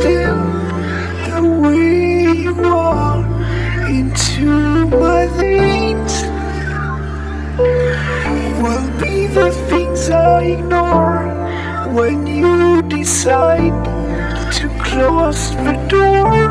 still the way you are into my veins will be the things I ignore when you decide to close the door.